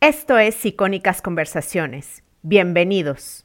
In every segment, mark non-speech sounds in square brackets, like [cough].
Esto es Icónicas Conversaciones. Bienvenidos.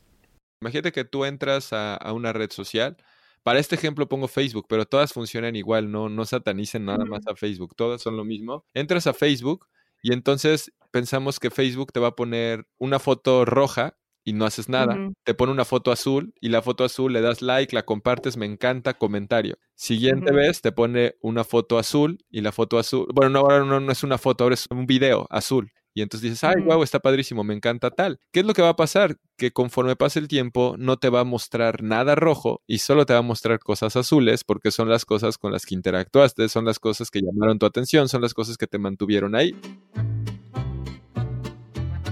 Imagínate que tú entras a, una red social. Para este ejemplo pongo Facebook, pero todas funcionan igual, no, no satanicen nada más a Facebook, todas son lo mismo. Entras a Facebook y entonces pensamos que Facebook te va a poner una foto roja y no haces nada. Te pone una foto azul y la foto azul le das like, la compartes, me encanta, comentario. Siguiente vez te pone una foto azul y la foto azul, bueno, no, ahora no, no es una foto, ahora es un video azul. Y entonces dices, ay, wow, está padrísimo, me encanta tal. ¿Qué es lo que va a pasar? Que conforme pase el tiempo no te va a mostrar nada rojo y solo te va a mostrar cosas azules porque son las cosas con las que interactuaste, son las cosas que llamaron tu atención, son las cosas que te mantuvieron ahí.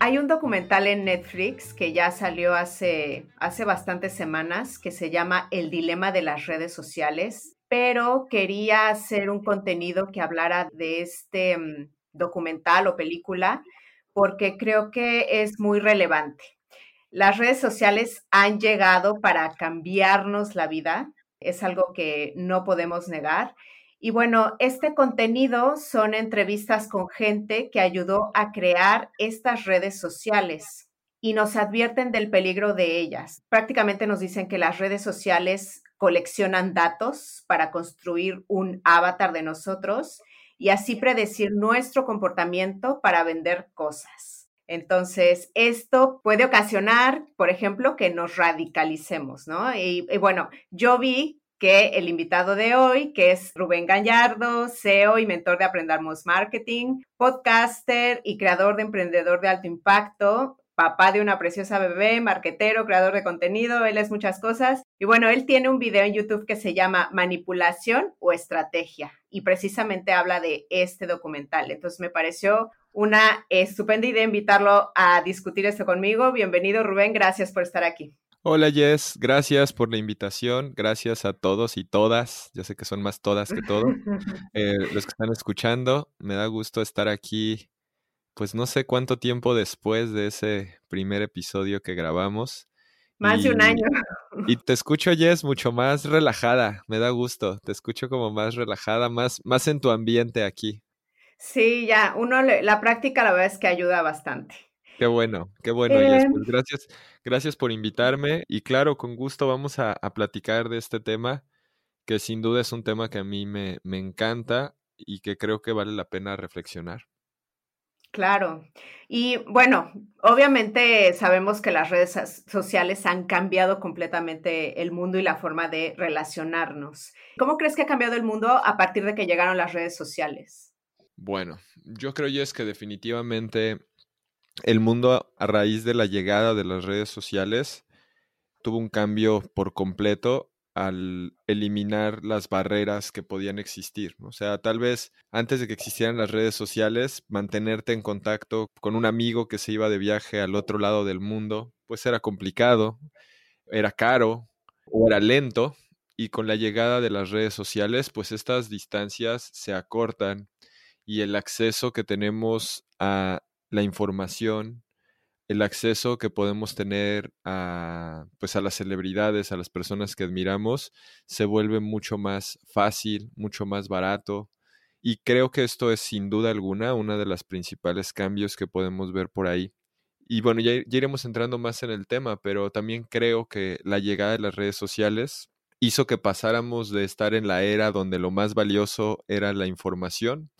Hay un documental en Netflix que ya salió hace, hace bastantes semanas que se llama El dilema de las redes sociales, pero quería hacer un contenido que hablara de este mm, documental o película porque creo que es muy relevante. Las redes sociales han llegado para cambiarnos la vida, es algo que no podemos negar y bueno, este contenido son entrevistas con gente que ayudó a crear estas redes sociales y nos advierten del peligro de ellas. Prácticamente nos dicen que las redes sociales coleccionan datos para construir un avatar de nosotros y así predecir nuestro comportamiento para vender cosas. Entonces, esto puede ocasionar, por ejemplo, que nos radicalicemos, ¿no? Y, y, bueno, yo vi que el invitado de hoy, que es Rubén Gallardo, CEO y mentor de Aprendamos Marketing, podcaster y creador de Emprendedor de Alto Impacto, papá de una preciosa bebé, marquetero, creador de contenido, él es muchas cosas. Y bueno, él tiene un video en YouTube que se llama Manipulación o Estrategia y precisamente habla de este documental. Entonces me pareció una estupenda idea invitarlo a discutir esto conmigo. Bienvenido Rubén, gracias por estar aquí. Hola Jess, gracias por la invitación, gracias a todos y todas, yo sé que son más todas que todo, [laughs] eh, los que están escuchando, me da gusto estar aquí, pues no sé cuánto tiempo después de ese primer episodio que grabamos. Más de un año. Y te [laughs] escucho Jess mucho más relajada, me da gusto, te escucho como más relajada, más, más en tu ambiente aquí. Sí, ya, uno, la práctica la verdad es que ayuda bastante. Qué bueno, qué bueno, Jess. Pues em. gracias, gracias por invitarme. Y claro, con gusto vamos a, platicar de este tema, que sin duda es un tema que a mí me, me encanta y que creo que vale la pena reflexionar. Claro. Y bueno, obviamente sabemos que las redes sociales han cambiado completamente el mundo y la forma de relacionarnos. ¿Cómo crees que ha cambiado el mundo a partir de que llegaron las redes sociales? Bueno, yo creo, es que definitivamente el mundo a raíz de la llegada de las redes sociales tuvo un cambio por completo al eliminar las barreras que podían existir. O sea, tal vez antes de que existieran las redes sociales, mantenerte en contacto con un amigo que se iba de viaje al otro lado del mundo, pues era complicado, era caro o era lento. Y con la llegada de las redes sociales, pues estas distancias se acortan y el acceso que tenemos a la información, el acceso que podemos tener a, pues a las celebridades, a las personas que admiramos, se vuelve mucho más fácil, mucho más barato. Y creo que esto es sin duda alguna uno de los principales cambios que podemos ver por ahí. Y bueno, ya, ya iremos entrando más en el tema, pero también creo que la llegada de las redes sociales hizo que pasáramos de estar en la era donde lo más valioso era la información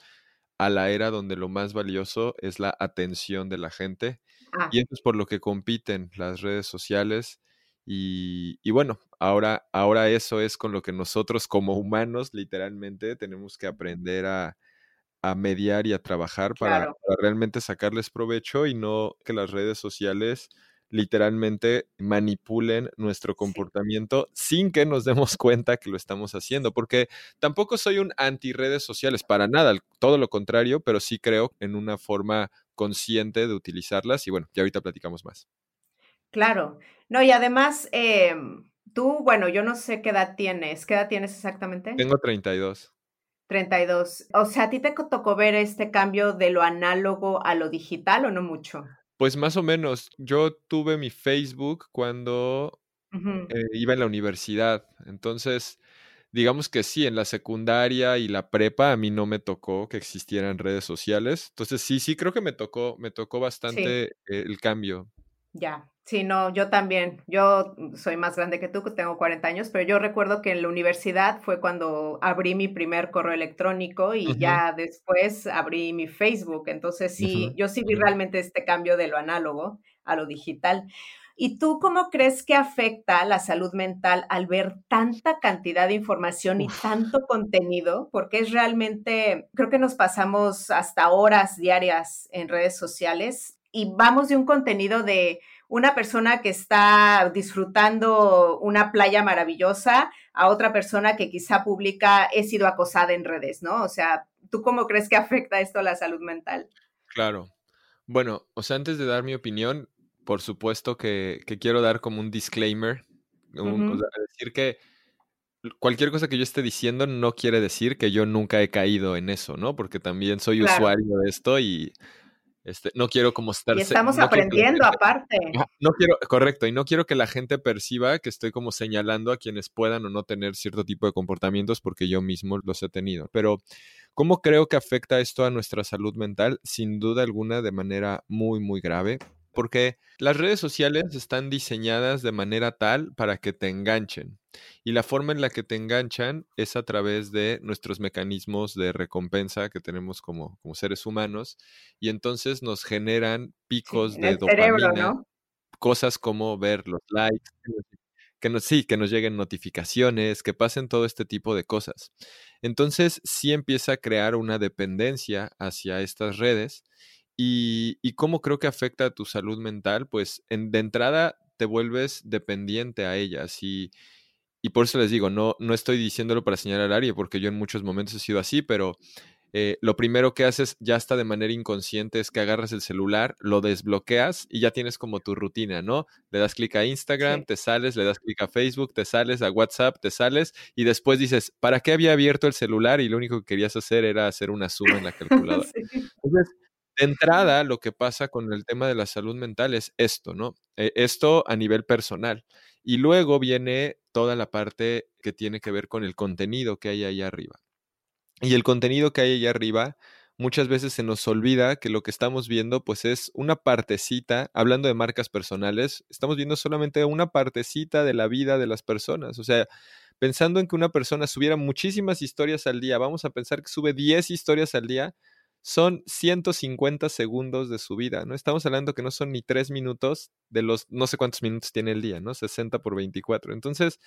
a la era donde lo más valioso es la atención de la gente. Ah. Y eso es por lo que compiten las redes sociales. Y, bueno, ahora, ahora eso es con lo que nosotros como humanos literalmente tenemos que aprender a, mediar y a trabajar para, para, realmente sacarles provecho y no que las redes sociales literalmente manipulen nuestro comportamiento sin que nos demos [laughs] cuenta que lo estamos haciendo, porque tampoco soy un anti redes sociales para nada, todo lo contrario, pero sí creo en una forma consciente de utilizarlas y bueno, ya ahorita platicamos más. Claro. No, y además, em, tú, bueno, yo no sé qué edad tienes. ¿Qué edad tienes exactamente? Tengo 32. 32. O sea, ¿a ti te tocó ver este cambio de lo análogo a lo digital o no mucho? Pues más o menos. Yo tuve mi Facebook cuando eh, iba en la universidad. Entonces, digamos que sí, en la secundaria y la prepa a mí no me tocó que existieran redes sociales. Entonces, sí, sí, creo que me tocó, me tocó bastante el cambio. Ya, sí, no, yo también. Yo soy más grande que tú, que tengo 40 años, pero yo recuerdo que en la universidad fue cuando abrí mi primer correo electrónico y ya después abrí mi Facebook. Entonces, sí, yo sí vi realmente este cambio de lo análogo a lo digital. ¿Y tú cómo crees que afecta la salud mental al ver tanta cantidad de información y tanto contenido? Porque es realmente, creo que nos pasamos hasta horas diarias en redes sociales y vamos de un contenido de una persona que está disfrutando una playa maravillosa a otra persona que quizá publica he sido acosada en redes, ¿no? O sea, ¿tú cómo crees que afecta esto a la salud mental? Claro. Bueno, o sea, antes de dar mi opinión, por supuesto que, quiero dar como un disclaimer, decir que cualquier cosa que yo esté diciendo no quiere decir que yo nunca he caído en eso, ¿no? Porque también soy usuario de esto y este, no quiero como estar... Y estamos aprendiendo aparte. No quiero, correcto, y no quiero que la gente perciba que estoy como señalando a quienes puedan o no tener cierto tipo de comportamientos porque yo mismo los he tenido. Pero, ¿cómo creo que afecta esto a nuestra salud mental? Sin duda alguna, de manera muy, muy grave porque las redes sociales están diseñadas de manera tal para que te enganchen. Y la forma en la que te enganchan es a través de nuestros mecanismos de recompensa que tenemos como, como seres humanos. Y entonces nos generan picos de dopamina. Cosas como ver los likes, que nos, sí, que nos lleguen notificaciones, que pasen todo este tipo de cosas. Entonces sí empieza a crear una dependencia hacia estas redes y, cómo creo que afecta a tu salud mental, pues en, de entrada te vuelves dependiente a ellas y, y por eso les digo, no, no estoy diciéndolo para señalar a área, porque yo en muchos momentos he sido así, pero eh, lo primero que haces ya está de manera inconsciente es que agarras el celular, lo desbloqueas y ya tienes como tu rutina, ¿no? Le das clic a Instagram, te sales, le das clic a Facebook, te sales a WhatsApp, te sales y después dices, ¿para qué había abierto el celular? Y lo único que querías hacer era hacer una suma en la [laughs] calculadora. Entonces, de entrada, lo que pasa con el tema de la salud mental es esto, ¿no? Eh, esto a nivel personal. Y luego viene toda la parte que tiene que ver con el contenido que hay ahí arriba. Y el contenido que hay ahí arriba, muchas veces se nos olvida que lo que estamos viendo, pues es una partecita, hablando de marcas personales, estamos viendo solamente una partecita de la vida de las personas. O sea, pensando en que una persona subiera muchísimas historias al día, vamos a pensar que sube 10 historias al día, son 150 segundos de su vida, ¿no? Estamos hablando que no son ni tres minutos de los, no sé cuántos minutos tiene el día, ¿no? 60 por 24. Entonces,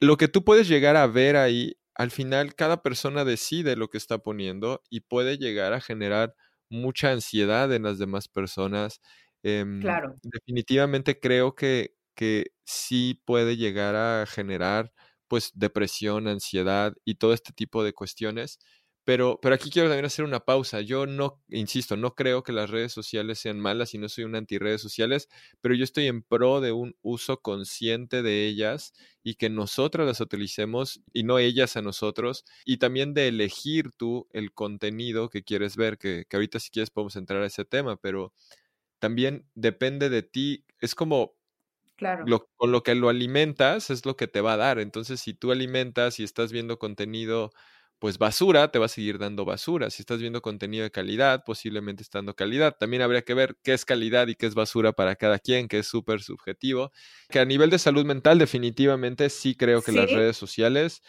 lo que tú puedes llegar a ver ahí, al final cada persona decide lo que está poniendo y puede llegar a generar mucha ansiedad en las demás personas. Em, claro. Definitivamente creo que, que sí puede llegar a generar pues depresión, ansiedad y todo este tipo de cuestiones pero, pero aquí quiero también hacer una pausa. Yo no, insisto, no creo que las redes sociales sean malas y no soy un anti-redes sociales, pero yo estoy en pro de un uso consciente de ellas y que nosotras las utilicemos y no ellas a nosotros. Y también de elegir tú el contenido que quieres ver, que, que ahorita si quieres podemos entrar a ese tema, pero también depende de ti. Es como Claro. con lo que lo alimentas es lo que te va a dar. Entonces, si tú alimentas y estás viendo contenido pues basura te va a seguir dando basura. Si estás viendo contenido de calidad, posiblemente está dando calidad. También habría que ver qué es calidad y qué es basura para cada quien, que es súper subjetivo. Que a nivel de salud mental, definitivamente sí creo que las redes sociales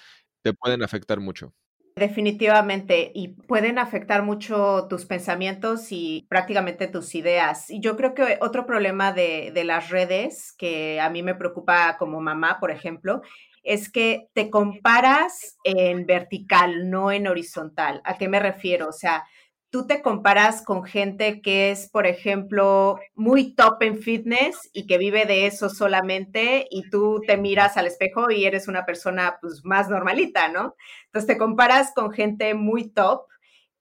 te pueden afectar mucho. Definitivamente, y pueden afectar mucho tus pensamientos y prácticamente tus ideas. Y yo creo que otro problema de, de las redes que a mí me preocupa como mamá, por ejemplo, es que te comparas en vertical, no en horizontal. ¿A qué me refiero? O sea, tú te comparas con gente que es, por ejemplo, muy top en fitness y que vive de eso solamente y tú te miras al espejo y eres una persona pues más normalita, ¿no? Entonces te comparas con gente muy top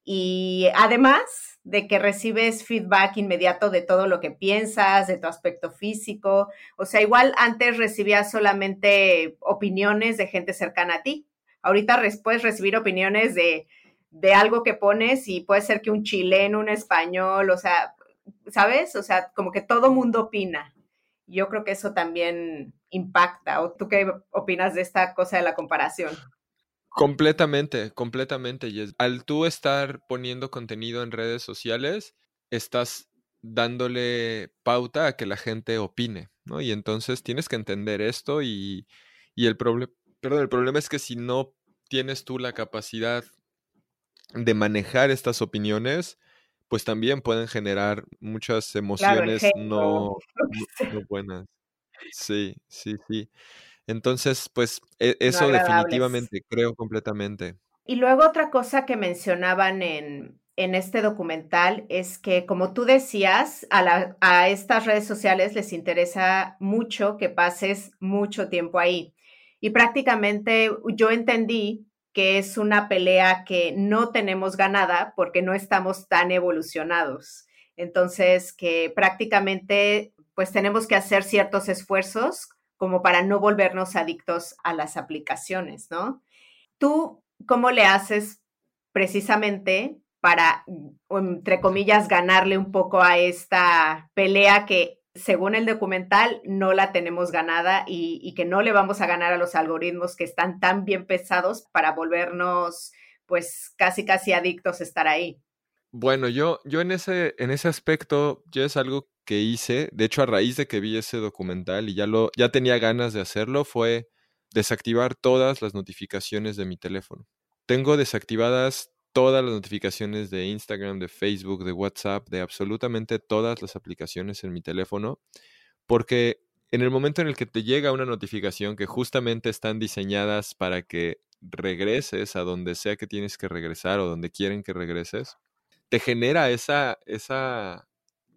y además de que recibes feedback inmediato de todo lo que piensas, de tu aspecto físico. O sea, igual antes recibías solamente opiniones de gente cercana a ti. Ahorita puedes recibir opiniones de, de algo que pones y puede ser que un chileno, un español, o sea, ¿sabes? O sea, como que todo mundo opina. Yo creo que eso también impacta. ¿O tú qué opinas de esta cosa de la comparación? Completamente, completamente. Y al tú estar poniendo contenido en redes sociales, estás dándole pauta a que la gente opine, ¿no? Y entonces tienes que entender esto y, y el problema, perdón, el problema es que si no tienes tú la capacidad de manejar estas opiniones, pues también pueden generar muchas emociones no, [laughs] no, buenas. Sí, sí, sí. Entonces, pues e, eso definitivamente, creo completamente. Y luego otra cosa que mencionaban en, en este documental es que, como tú decías, a, la, a estas redes sociales les interesa mucho que pases mucho tiempo ahí. Y prácticamente yo entendí que es una pelea que no tenemos ganada porque no estamos tan evolucionados. Entonces, que prácticamente pues tenemos que hacer ciertos esfuerzos como para no volvernos adictos a las aplicaciones, ¿no? ¿Tú cómo le haces precisamente para, entre comillas, ganarle un poco a esta pelea que según el documental, no la tenemos ganada y, que no le vamos a ganar a los algoritmos que están tan bien pesados para volvernos, pues, casi, casi adictos a estar ahí. Bueno, yo, yo en, ese, en ese aspecto, ya es algo que hice, de hecho, a raíz de que vi ese documental y ya, lo, tenía ganas de hacerlo, fue desactivar todas las notificaciones de mi teléfono. Tengo desactivadas todas las notificaciones de Instagram, de Facebook, de WhatsApp, de absolutamente todas las aplicaciones en mi teléfono, porque en el momento en el que te llega una notificación que justamente están diseñadas para que regreses a donde sea que tienes que regresar o donde quieren que regreses, te genera esa, esa,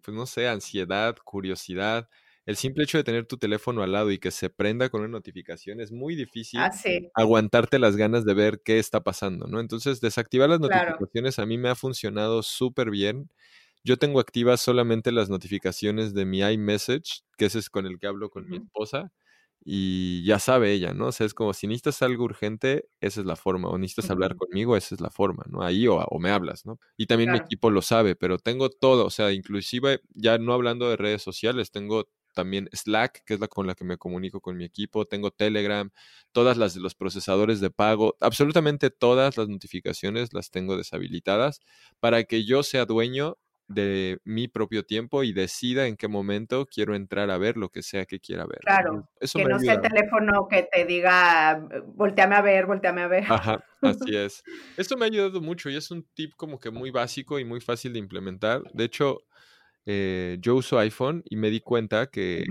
pues no sé, ansiedad, curiosidad, el simple hecho de tener tu teléfono al lado y que se prenda con una notificación es muy difícil ah, aguantarte las ganas de ver qué está pasando, ¿no? Entonces, desactivar las notificaciones a mí me ha funcionado súper bien. Yo tengo activas solamente las notificaciones de mi iMessage, que ese es con el que hablo con mi esposa, y ya sabe ella, ¿no? O sea, es como si necesitas algo urgente, esa es la forma, o necesitas hablar conmigo, esa es la forma, ¿no? Ahí o, me hablas, ¿no? Y también mi equipo lo sabe, pero tengo todo, o sea, inclusive ya no hablando de redes sociales, tengo también Slack, que es la con la que me comunico con mi equipo, tengo Telegram, todas las de los procesadores de pago, absolutamente todas las notificaciones las tengo deshabilitadas para que yo sea dueño de mi propio tiempo y decida en qué momento quiero entrar a ver lo que sea que quiera ver. Claro, que no sea el teléfono que te diga, volteame a ver, volteame a ver. Ajá, así [laughs] es. Esto me ha ayudado mucho y es un tip como que muy básico y muy fácil de implementar. De hecho, eh, yo uso iPhone y me di cuenta que,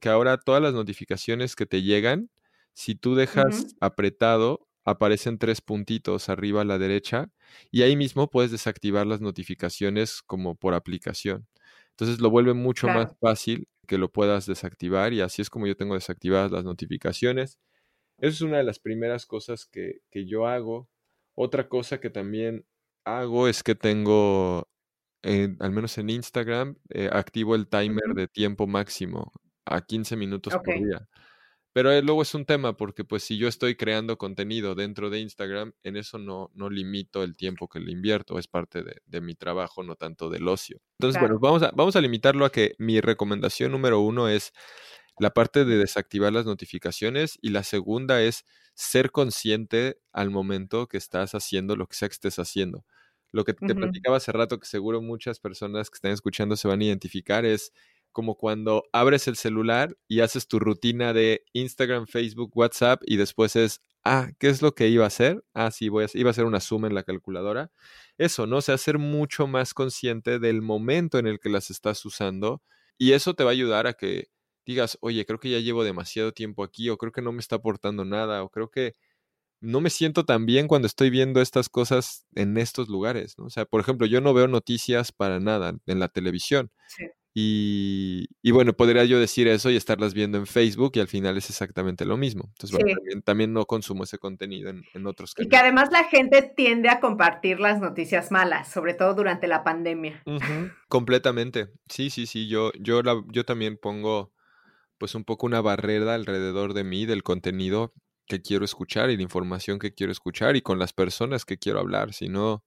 que, ahora todas las notificaciones que te llegan, si tú dejas apretado, aparecen tres puntitos arriba a la derecha y ahí mismo puedes desactivar las notificaciones como por aplicación. Entonces lo vuelve mucho más fácil que lo puedas desactivar y así es como yo tengo desactivadas las notificaciones. Esa es una de las primeras cosas que, que yo hago. Otra cosa que también hago es que tengo al menos en Instagram, eh, activo el timer de tiempo máximo a 15 minutos por día. Pero eh, luego es un tema porque pues si yo estoy creando contenido dentro de Instagram, en eso no, no limito el tiempo que le invierto, es parte de, mi trabajo, no tanto del ocio. Entonces, bueno, vamos a, vamos a limitarlo a que mi recomendación número uno es la parte de desactivar las notificaciones y la segunda es ser consciente al momento que estás haciendo lo que sea que estés haciendo. Lo que te platicaba hace rato, que seguro muchas personas que están escuchando se van a identificar, es como cuando abres el celular y haces tu rutina de Instagram, Facebook, WhatsApp y después es, ah, ¿qué es lo que iba a hacer? Ah, sí, voy a, iba a hacer una suma en la calculadora. Eso, ¿no? O sea, ser mucho más consciente del momento en el que las estás usando y eso te va a ayudar a que digas, oye, creo que ya llevo demasiado tiempo aquí o creo que no me está aportando nada o creo que no me siento tan bien cuando estoy viendo estas cosas en estos lugares, ¿no? O sea, por ejemplo, yo no veo noticias para nada en la televisión. Y, bueno, podría yo decir eso y estarlas viendo en Facebook y al final es exactamente lo mismo. Entonces, también, no consumo ese contenido en, otros canales. Y que además la gente tiende a compartir las noticias malas, sobre todo durante la pandemia. Completamente. Sí, sí, sí. Yo, yo, yo también pongo pues un poco una barrera alrededor de mí del contenido que quiero escuchar y la información que quiero escuchar y con las personas que quiero hablar. Si no,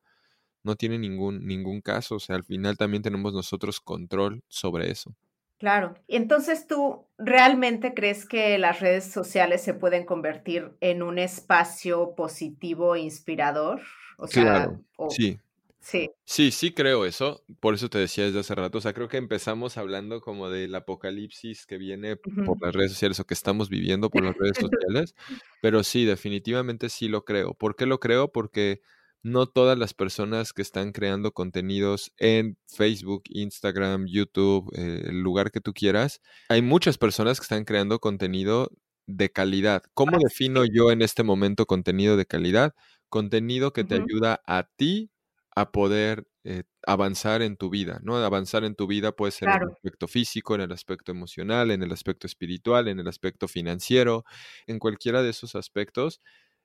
no tiene ningún, ningún caso. O sea, al final también tenemos nosotros control sobre eso. Claro. Y entonces tú realmente crees que las redes sociales se pueden convertir en un espacio positivo e inspirador? O sea, claro. sí. Sí. Sí, sí creo eso. Por eso te decía desde hace rato. O sea, creo que empezamos hablando como del apocalipsis que viene por las redes sociales o que estamos viviendo por las redes [laughs] sociales. Pero sí, definitivamente sí lo creo. ¿Por qué lo creo? Porque no todas las personas que están creando contenidos en Facebook, Instagram, YouTube, eh, el lugar que tú quieras, hay muchas personas que están creando contenido de calidad. ¿Cómo defino yo en este momento contenido de calidad? Contenido que te ayuda a ti a poder eh, avanzar en tu vida, ¿no? Avanzar en tu vida puede ser en el aspecto físico, en el aspecto emocional, en el aspecto espiritual, en el aspecto financiero, en cualquiera de esos aspectos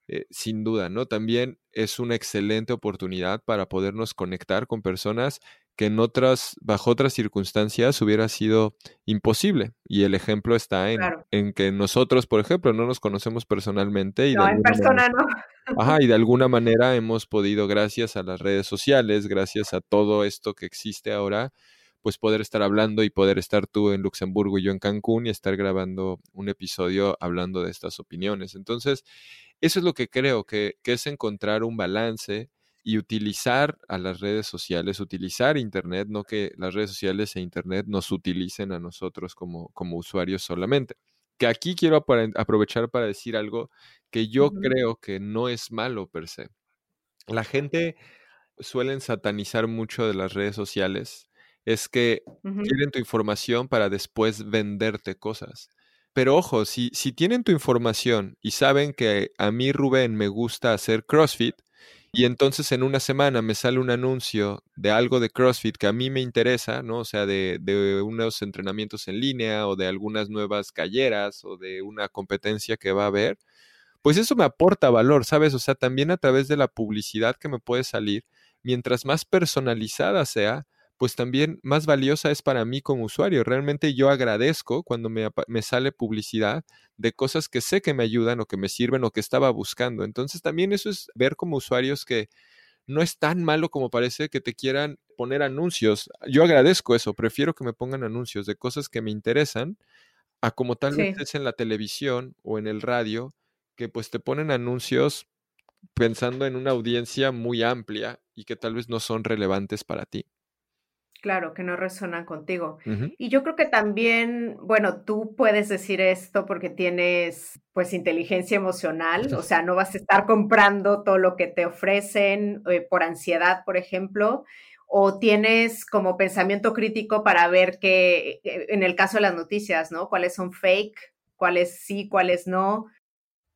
eh, sin duda, ¿no? También es una excelente oportunidad para podernos conectar con personas que en otras, bajo otras circunstancias hubiera sido imposible. Y el ejemplo está en, en que nosotros, por ejemplo, no nos conocemos personalmente. Y no, en persona no. Ajá, y de [laughs] alguna manera hemos podido, gracias a las redes sociales, gracias a todo esto que existe ahora, pues poder estar hablando y poder estar tú en Luxemburgo y yo en Cancún y estar grabando un episodio hablando de estas opiniones. Entonces, eso es lo que creo, que, es encontrar un balance y utilizar a las redes sociales, utilizar Internet, no que las redes sociales e Internet nos utilicen a nosotros como, como usuarios solamente. Que aquí quiero aprovechar para decir algo que yo creo que no es malo per se. La gente suele satanizar mucho de las redes sociales, es que quieren tu información para después venderte cosas. Pero ojo, si, si tienen tu información y saben que a mí, Rubén, me gusta hacer CrossFit, y entonces en una semana me sale un anuncio de algo de CrossFit que a mí me interesa, ¿no? O sea, de, de, unos entrenamientos en línea o de algunas nuevas calleras o de una competencia que va a haber, pues eso me aporta valor, ¿sabes? O sea, también a través de la publicidad que me puede salir, mientras más personalizada sea, pues también más valiosa es para mí como usuario. Realmente yo agradezco cuando me, sale publicidad de cosas que sé que me ayudan o que me sirven o que estaba buscando. Entonces también eso es ver como usuarios que no es tan malo como parece que te quieran poner anuncios. Yo agradezco eso, prefiero que me pongan anuncios de cosas que me interesan a como tal vez es en la televisión o en el radio, que pues te ponen anuncios pensando en una audiencia muy amplia y que tal vez no son relevantes para ti. Claro, que no resonan contigo. Y yo creo que también, bueno, tú puedes decir esto porque tienes pues inteligencia emocional, o sea, no vas a estar comprando todo lo que te ofrecen eh, por ansiedad, por ejemplo, o tienes como pensamiento crítico para ver que, eh, en el caso de las noticias, ¿no? ¿Cuáles son fake? ¿Cuáles sí? ¿Cuáles no?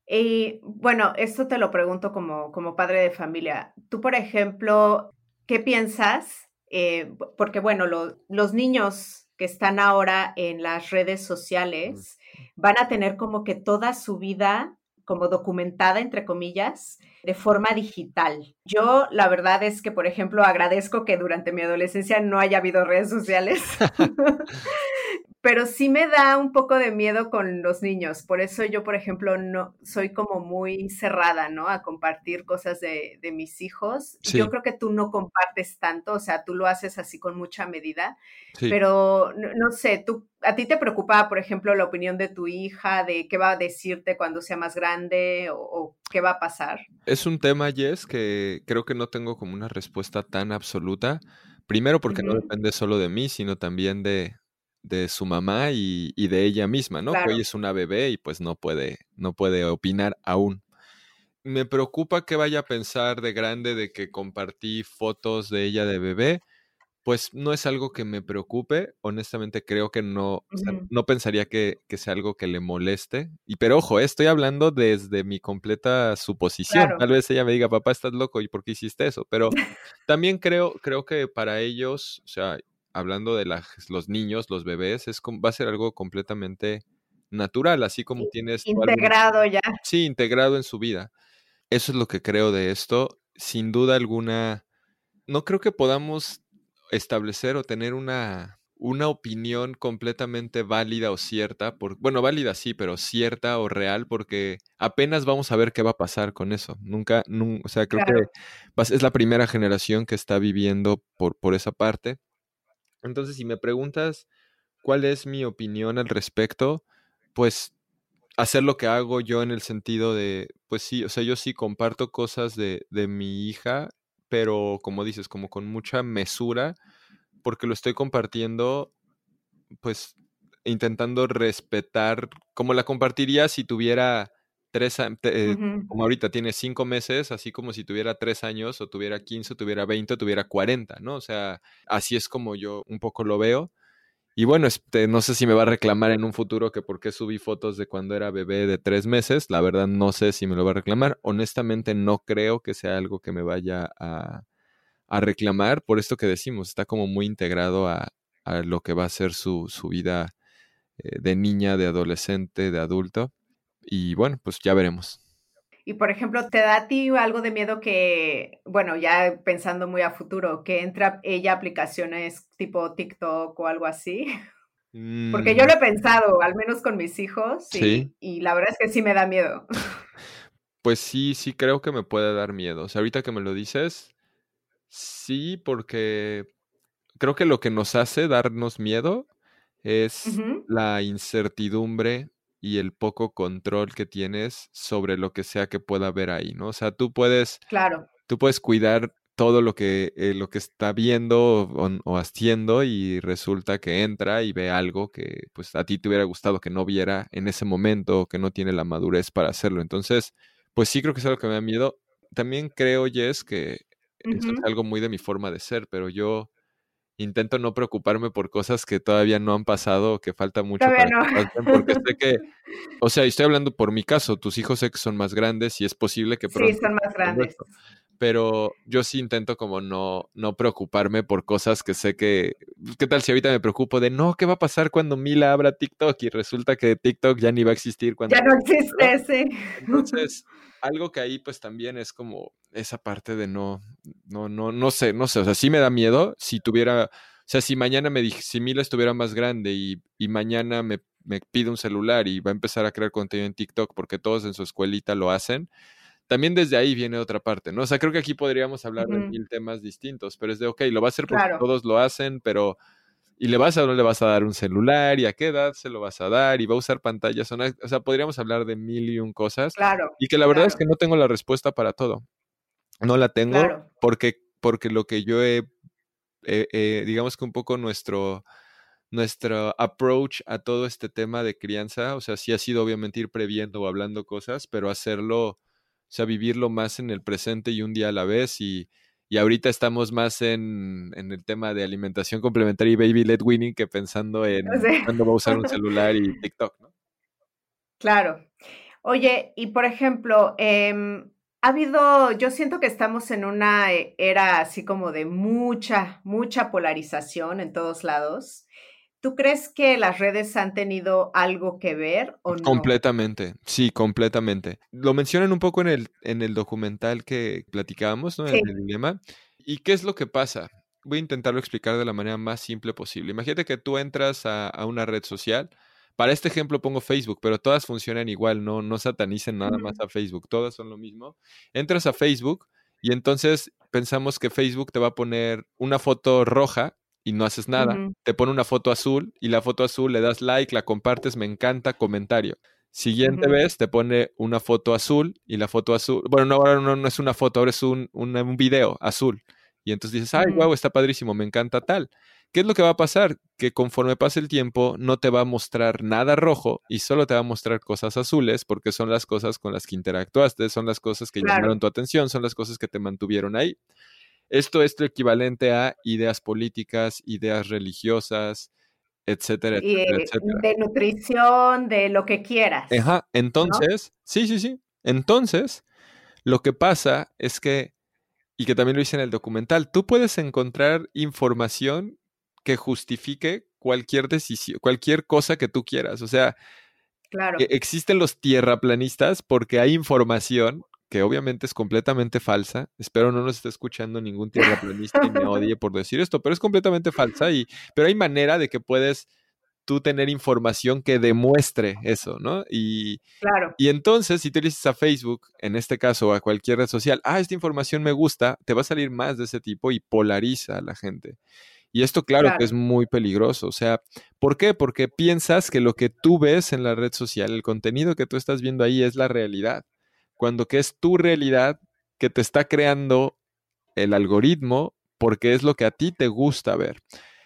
Y bueno, esto te lo pregunto como, como padre de familia. Tú, por ejemplo, ¿qué piensas? Eh, porque bueno, los niños que están ahora en las redes sociales van a tener como que toda su vida como documentada, entre comillas, de forma digital. Yo la verdad es que, por ejemplo, agradezco que durante mi adolescencia no haya habido redes sociales. [laughs] [laughs] pero sí me da un poco de miedo con los niños. Por eso yo, por ejemplo, no soy como muy cerrada, ¿no? A compartir cosas de, mis hijos. Yo creo que tú no compartes tanto, o sea, tú lo haces así con mucha medida, pero no, sé, tú, a ti te preocupa, por ejemplo, la opinión de tu hija, de qué va a decirte cuando sea más grande o, qué va a pasar. Es un tema, Jess, que creo que no tengo como una respuesta tan absoluta. Primero porque no depende solo de mí, sino también de, de su mamá y, de ella misma, ¿no? Hoy es una bebé y pues no puede, no puede opinar aún. Me preocupa que vaya a pensar de grande de que compartí fotos de ella de bebé. Pues no es algo que me preocupe. Honestamente creo que no, no pensaría que, sea algo que le moleste. Y pero ojo, eh, estoy hablando desde mi completa suposición. Tal vez ella me diga, papá, estás loco, ¿y por qué hiciste eso? Pero [laughs] también creo, creo que para ellos, o sea, hablando de los niños, los bebés, es, va a ser algo completamente natural, así como tienes... Integrado ya. Sí, integrado en su vida. Eso es lo que creo de esto. Sin duda alguna, no creo que podamos establecer o tener una, una opinión completamente válida o cierta, por, bueno, válida sí, pero cierta o real, porque apenas vamos a ver qué va a pasar con eso. Nunca, o sea, creo que es la primera generación que está viviendo por, por esa parte. Entonces, si me preguntas cuál es mi opinión al respecto, pues hacer lo que hago yo en el sentido de, pues sí, o sea, yo sí comparto cosas de, de mi hija, pero como dices, como con mucha mesura, porque lo estoy compartiendo, pues intentando respetar, como la compartiría si tuviera tres, eh, como ahorita tiene cinco meses, así como si tuviera tres años, o tuviera quince, o tuviera veinte, o tuviera cuarenta, ¿no? O sea, así es como yo un poco lo veo. Y bueno, este, no sé si me va a reclamar en un futuro que por qué subí fotos de cuando era bebé de tres meses. La verdad no sé si me lo va a reclamar. Honestamente no creo que sea algo que me vaya a, reclamar por esto que decimos. Está como muy integrado a, lo que va a ser su, su vida eh, de niña, de adolescente, de adulto. Y bueno, pues ya veremos. Y por ejemplo, ¿te da a ti algo de miedo que, bueno, ya pensando muy a futuro, que entra ella a aplicaciones tipo TikTok o algo así? [laughs] Porque yo lo he mm. pensado, al menos con mis hijos, y, y la verdad es que sí me da miedo. [laughs] Pues sí, sí creo que me puede dar miedo. O sea, ahorita que me lo dices, sí, porque creo que lo que nos hace darnos miedo es la incertidumbre y el poco control que tienes sobre lo que sea que pueda haber ahí, ¿no? O sea, tú puedes, claro. tú puedes cuidar todo lo que, eh, lo que está viendo o, haciendo y resulta que entra y ve algo que pues a ti te hubiera gustado que no viera en ese momento o que no tiene la madurez para hacerlo. Entonces, pues sí creo que es algo que me da miedo. También creo, Jess, que eso es algo muy de mi forma de ser, pero yo intento no preocuparme por cosas que todavía no han pasado o que falta mucho para que porque sé que, [laughs] o sea, estoy hablando por mi caso, tus hijos sé que son más grandes y es posible que pronto... Sí, son más grandes. Pero yo sí intento como no, no preocuparme por cosas que sé que, ¿qué tal si ahorita me preocupo de, no, ¿qué va a pasar cuando Mila abra TikTok? Y resulta que TikTok ya ni va a existir cuando... Ya no existe, sí. [laughs] Entonces, algo que ahí pues también es como esa parte de no, no, no, no sé, no sé, o sea, sí me da miedo si tuviera, o sea, si mañana me dije, si Mila estuviera más grande y, y mañana me, me, pide un celular y va a empezar a crear contenido en TikTok porque todos en su escuelita lo hacen, también desde ahí viene otra parte, ¿no? O sea, creo que aquí podríamos hablar de mil temas distintos, pero es de, ok, lo va a hacer porque todos lo hacen, pero y le vas a no le vas a dar un celular y a qué edad se lo vas a dar y va a usar pantallas. O sea, podríamos hablar de mil y un cosas. Claro. Y que la verdad es que no tengo la respuesta para todo. No la tengo porque, porque lo que yo he, digamos que un poco nuestro, nuestro approach a todo este tema de crianza, o sea, sí ha sido obviamente ir previendo o hablando cosas, pero hacerlo, sea, vivirlo más en el presente y un día a la vez y y ahorita estamos más en, el tema de alimentación complementaria y baby led winning que pensando [laughs] en cuándo va a usar un [laughs] celular y TikTok, ¿no? Claro. Oye, y por ejemplo, em, ha habido, yo siento que estamos en una eh, era así como de mucha, mucha polarización en todos lados. ¿Tú crees que las redes han tenido algo que ver o no? Completamente, sí, completamente. Lo mencionan un poco en el, en el documental que platicábamos, ¿no? En el dilema. ¿Y qué es lo que pasa? Voy a intentarlo explicar de la manera más simple posible. Imagínate que tú entras a, una red social. Para este ejemplo pongo Facebook, pero todas funcionan igual, no, no satanicen nada más a Facebook, todas son lo mismo. Entras a Facebook y entonces pensamos que Facebook te va a poner una foto roja y no haces nada. Te pone una foto azul y la foto azul le das like, la compartes, me encanta, comentario. Siguiente vez te pone una foto azul y la foto azul, bueno, no, ahora no, es una foto, ahora es un, un, video azul. Y entonces dices, ay, wow, está padrísimo, me encanta tal. ¿Qué es lo que va a pasar? Que conforme pase el tiempo no te va a mostrar nada rojo y solo te va a mostrar cosas azules porque son las cosas con las que interactuaste, son las cosas que llamaron tu atención, son las cosas que te mantuvieron ahí. Esto es lo equivalente a ideas políticas, ideas religiosas, etcétera, etcétera, De nutrición, de lo que quieras. Ajá, entonces, sí, sí, sí. Entonces, lo que pasa es que, y que también lo hice en el documental, tú puedes encontrar información que justifique cualquier decisión, cualquier cosa que tú quieras. O sea, claro. E, existen los tierraplanistas porque hay información que obviamente es completamente falsa. Espero no nos esté escuchando ningún tierraplanista y me odie por decir esto, pero es completamente falsa y pero hay manera de que puedes tú tener información que demuestre eso, ¿no? Y, claro. y entonces, si te dices a Facebook, en este caso, o a cualquier red social, ah, esta información me gusta, te va a salir más de ese tipo y polariza a la gente. Y esto, claro, claro, que es muy peligroso. O sea, ¿por qué? Porque piensas que lo que tú ves en la red social, el contenido que tú estás viendo ahí es la realidad cuando que es tu realidad que te está creando el algoritmo porque es lo que a ti te gusta ver.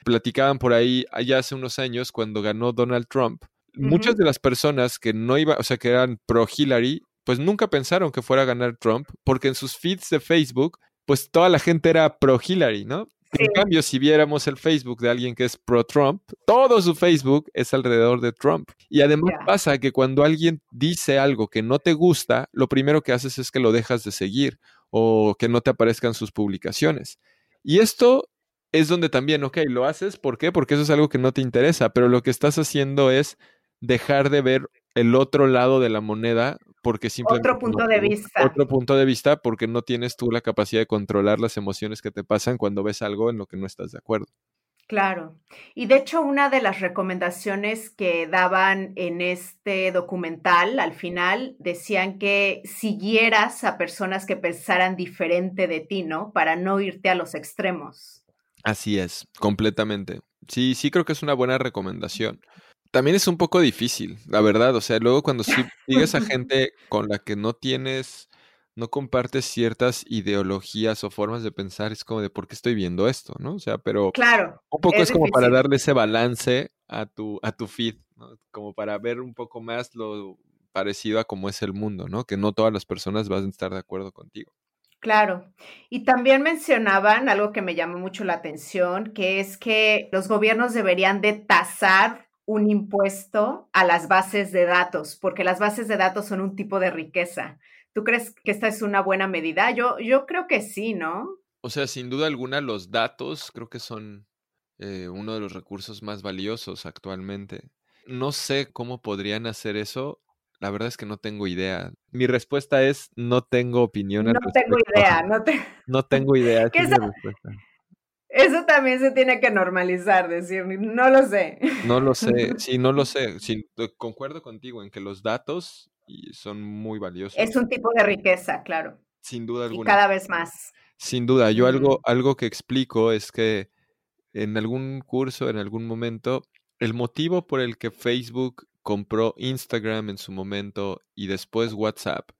Platicaban por ahí allá hace unos años cuando ganó Donald Trump. Muchas de las personas que no iban, o sea, que eran pro Hillary, pues nunca pensaron que fuera a ganar Trump, porque en sus feeds de Facebook, pues toda la gente era pro Hillary, ¿no? En cambio, si viéramos el Facebook de alguien que es pro Trump, todo su Facebook es alrededor de Trump. Y además pasa que cuando alguien dice algo que no te gusta, lo primero que haces es que lo dejas de seguir o que no te aparezcan sus publicaciones. Y esto es donde también, ok, lo haces, ¿por qué? Porque eso es algo que no te interesa, pero lo que estás haciendo es dejar de ver el otro lado de la moneda porque simplemente... Otro punto de vista. Otro punto de vista porque no tienes tú la capacidad de controlar las emociones que te pasan cuando ves algo en lo que no estás de acuerdo. Claro. Y de hecho, una de las recomendaciones que daban en este documental, al final, decían que siguieras a personas que pensaran diferente de ti, ¿no? Para no irte a los extremos. Así es, completamente. Sí, sí creo que es una buena recomendación. También es un poco difícil, la verdad. O sea, luego cuando [laughs] sigues a gente con la que no tienes, no compartes ciertas ideologías o formas de pensar, es como de por qué estoy viendo esto, ¿no? O sea, pero claro, un poco es, como para darle ese balance a tu, a tu feed, ¿no? Como para ver un poco más lo parecido a cómo es el mundo, ¿no? Que no todas las personas van a estar de acuerdo contigo. Claro. Y también mencionaban algo que me llamó mucho la atención, que es que los gobiernos deberían de tasar un impuesto a las bases de datos, porque las bases de datos son un tipo de riqueza. ¿Tú crees que esta es una buena medida? Yo, yo creo que sí, ¿no? O sea, sin duda alguna, los datos creo que son eh, uno de los recursos más valiosos actualmente. No sé cómo podrían hacer eso. La verdad es que no tengo idea. Mi respuesta es no tengo opinión. [laughs] No tengo idea, no, no tengo idea. ¿Qué es eso también se tiene que normalizar, decir, no lo sé. No lo sé, [laughs] sí, no lo sé. Sí, concuerdo contigo en que los datos son muy valiosos. Es un tipo de riqueza, claro. Sin duda alguna. Y cada vez más. Sin duda, yo algo, algo que explico es que en algún curso, en algún momento, el motivo por el que Facebook compró Instagram en su momento y después WhatsApp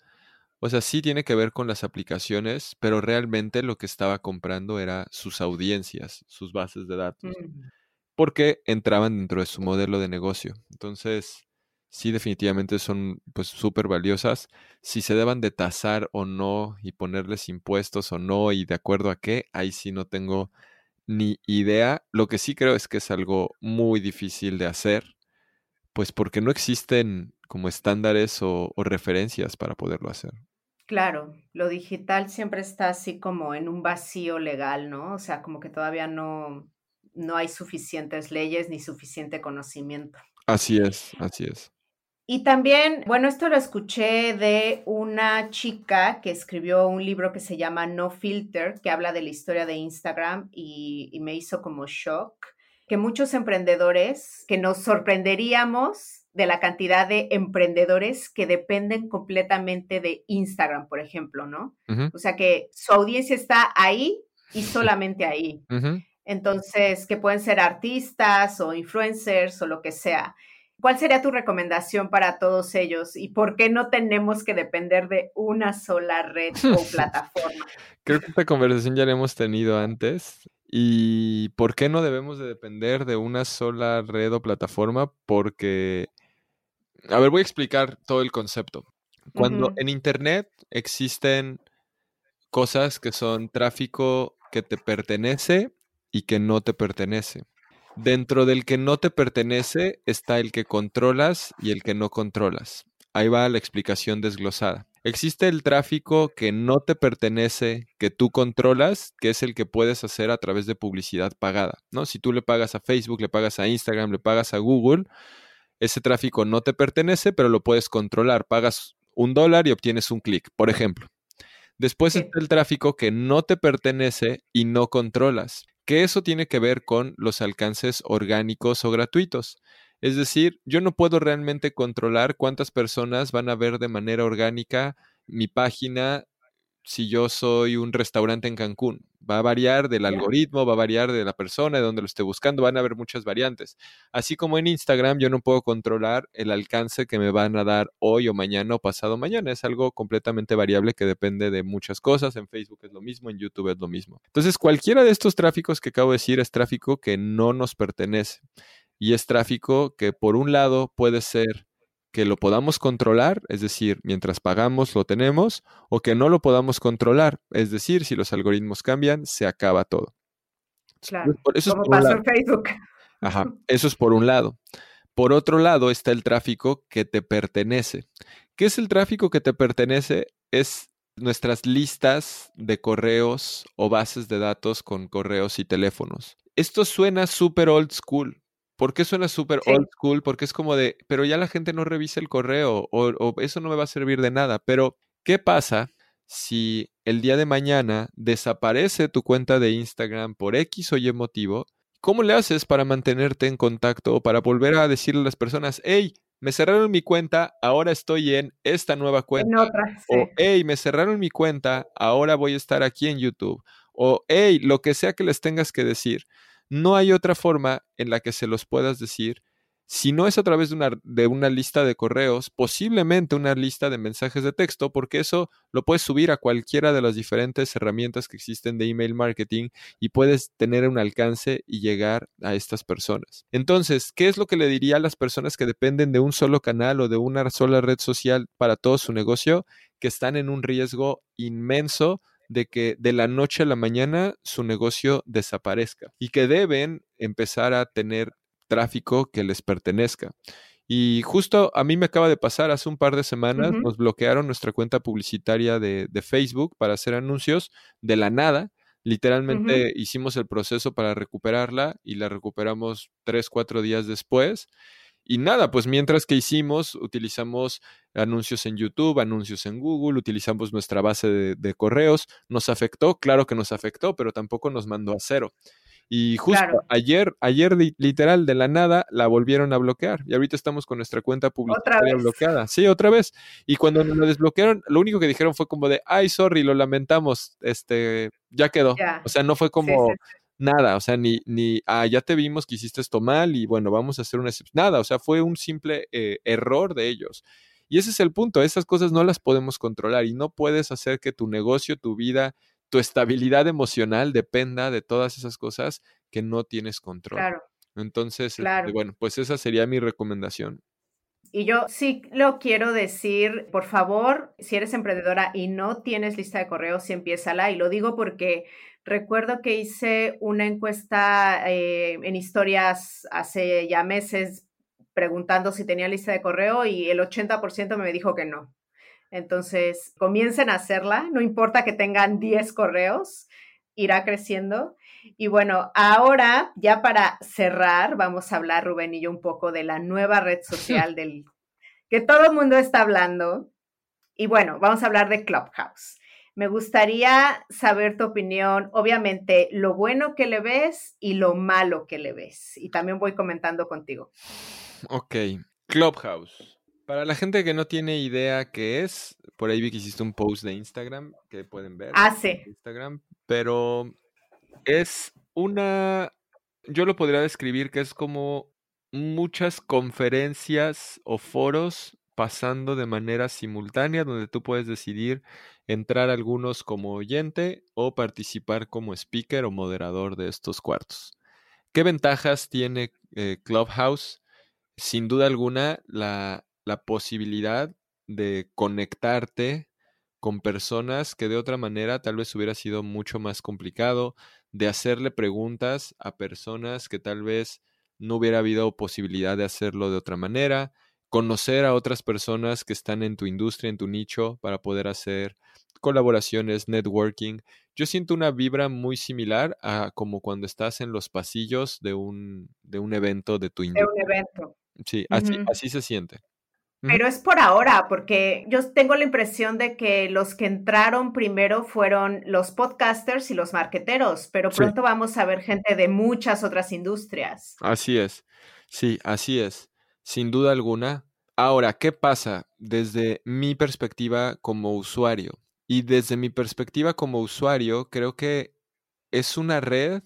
o sea, sí tiene que ver con las aplicaciones, pero realmente lo que estaba comprando era sus audiencias, sus bases de datos, Mm. porque entraban dentro de su modelo de negocio. Entonces, sí, definitivamente son pues súper valiosas. Si se deban de tasar o no y ponerles impuestos o no y de acuerdo a qué, ahí sí no tengo ni idea. Lo que sí creo es que es algo muy difícil de hacer, pues porque no existen como estándares o, o referencias para poderlo hacer. Claro, lo digital siempre está así como en un vacío legal, ¿no? O sea, como que todavía no, no hay suficientes leyes ni suficiente conocimiento. Así es, así es. Y también, bueno, esto lo escuché de una chica que escribió un libro que se llama No Filter, que habla de la historia de Instagram y, y me hizo como shock, que muchos emprendedores que nos sorprenderíamos de la cantidad de emprendedores que dependen completamente de Instagram, por ejemplo, ¿no? O sea que su audiencia está ahí y solamente ahí. Entonces, que pueden ser artistas o influencers o lo que sea. ¿Cuál sería tu recomendación para todos ellos y por qué no tenemos que depender de una sola red [laughs] o plataforma? Creo que esta conversación ya la hemos tenido antes. ¿Y por qué no debemos de depender de una sola red o plataforma? Porque, a ver, voy a explicar todo el concepto. Cuando en Internet existen cosas que son tráfico que te pertenece y que no te pertenece. Dentro del que no te pertenece está el que controlas y el que no controlas. Ahí va la explicación desglosada. Existe el tráfico que no te pertenece, que tú controlas, que es el que puedes hacer a través de publicidad pagada, ¿no? Si tú le pagas a Facebook, le pagas a Instagram, le pagas a Google, ese tráfico no te pertenece, pero lo puedes controlar. Pagas un dólar y obtienes un clic, por ejemplo. Después está el tráfico que no te pertenece y no controlas, que eso tiene que ver con los alcances orgánicos o gratuitos. Es decir, yo no puedo realmente controlar cuántas personas van a ver de manera orgánica mi página si yo soy un restaurante en Cancún. Va a variar del algoritmo, va a variar de la persona, de donde lo esté buscando, van a haber muchas variantes. Así como en Instagram yo no puedo controlar el alcance que me van a dar hoy o mañana o pasado mañana. Es algo completamente variable que depende de muchas cosas. En Facebook es lo mismo, en YouTube es lo mismo. Entonces, cualquiera de estos tráficos que acabo de decir es tráfico que no nos pertenece y es tráfico que por un lado puede ser que lo podamos controlar, es decir, mientras pagamos lo tenemos, o que no lo podamos controlar, es decir, si los algoritmos cambian, se acaba todo. Claro, eso como pasó en Facebook. Ajá, [laughs] eso es por un lado. Por otro lado está el tráfico que te pertenece. ¿Qué es el tráfico que te pertenece? Es nuestras listas de correos o bases de datos con correos y teléfonos. Esto suena súper old school, ¿Por qué suena súper old school? Porque es como de, pero ya la gente no revisa el correo o, eso no me va a servir de nada. Pero, ¿qué pasa si el día de mañana desaparece tu cuenta de Instagram por X o Y motivo? ¿Cómo le haces para mantenerte en contacto o para volver a decirle a las personas, hey, me cerraron mi cuenta, ahora estoy en esta nueva cuenta? otra, O, hey, me cerraron mi cuenta, ahora voy a estar aquí en YouTube. O, hey, lo que sea que les tengas que decir. No hay otra forma en la que se los puedas decir si no es a través de una, de una, lista de correos, posiblemente una lista de mensajes de texto, porque eso lo puedes subir a cualquiera de las diferentes herramientas que existen de email marketing y puedes tener un alcance y llegar a estas personas. Entonces, ¿qué es lo que le diría a las personas que dependen de un solo canal o de una sola red social para todo su negocio, que están en un riesgo inmenso de que de la noche a la mañana su negocio desaparezca y que deben empezar a tener tráfico que les pertenezca. Y justo a mí me acaba de pasar, hace un par de semanas nos bloquearon nuestra cuenta publicitaria de, Facebook para hacer anuncios de la nada. Literalmente hicimos el proceso para recuperarla y la recuperamos tres, cuatro días después. Y nada, pues mientras que hicimos, utilizamos anuncios en YouTube, anuncios en Google, utilizamos nuestra base de, correos. ¿Nos afectó? Claro que nos afectó, pero tampoco nos mandó a cero. Y justo ayer, ayer literal de la nada la volvieron a bloquear. Y ahorita estamos con nuestra cuenta publicitaria bloqueada. Sí, otra vez. Y cuando [laughs] nos lo desbloquearon, lo único que dijeron fue como de, ay, sorry, lo lamentamos, este, ya quedó. O sea, no fue como, nada, o sea, ni, ni, ah, ya te vimos que hiciste esto mal y bueno, vamos a hacer una excepción. Nada, o sea, fue un simple eh, error de ellos. Y ese es el punto, esas cosas no las podemos controlar y no puedes hacer que tu negocio, tu vida, tu estabilidad emocional dependa de todas esas cosas que no tienes control. Claro. Entonces, este, bueno, pues esa sería mi recomendación. Y yo sí lo quiero decir, por favor, si eres emprendedora y no tienes lista de correos, sí empiézala. Y lo digo porque recuerdo que hice una encuesta eh, en historias hace ya meses preguntando si tenía lista de correo y el 80% me dijo que no. Entonces, comiencen a hacerla, no importa que tengan 10 correos, irá creciendo. Y bueno, ahora ya para cerrar, vamos a hablar, Rubén y yo, un poco de la nueva red social [laughs] del que todo el mundo está hablando. Y bueno, vamos a hablar de Clubhouse. Me gustaría saber tu opinión, obviamente, lo bueno que le ves y lo malo que le ves. Y también voy comentando contigo. Ok, Clubhouse. Para la gente que no tiene idea qué es, por ahí vi que hiciste un post de Instagram que pueden ver. Ah, sí. Instagram, pero es una, yo lo podría describir que es como muchas conferencias o foros pasando de manera simultánea donde tú puedes decidir entrar algunos como oyente o participar como speaker o moderador de estos cuartos. ¿Qué ventajas tiene eh, Clubhouse? Sin duda alguna, la, la posibilidad de conectarte con personas que de otra manera tal vez hubiera sido mucho más complicado, de hacerle preguntas a personas que tal vez no hubiera habido posibilidad de hacerlo de otra manera, conocer a otras personas que están en tu industria, en tu nicho, para poder hacer colaboraciones, networking. Yo siento una vibra muy similar a como cuando estás en los pasillos de un, de un evento de tu industria. De un evento. Sí, así, así se siente. Pero es por ahora, porque yo tengo la impresión de que los que entraron primero fueron los podcasters y los marqueteros, pero pronto vamos a ver gente de muchas otras industrias. Así es, sí, así es, sin duda alguna. Ahora, ¿qué pasa desde mi perspectiva como usuario? Y desde mi perspectiva como usuario, creo que es una red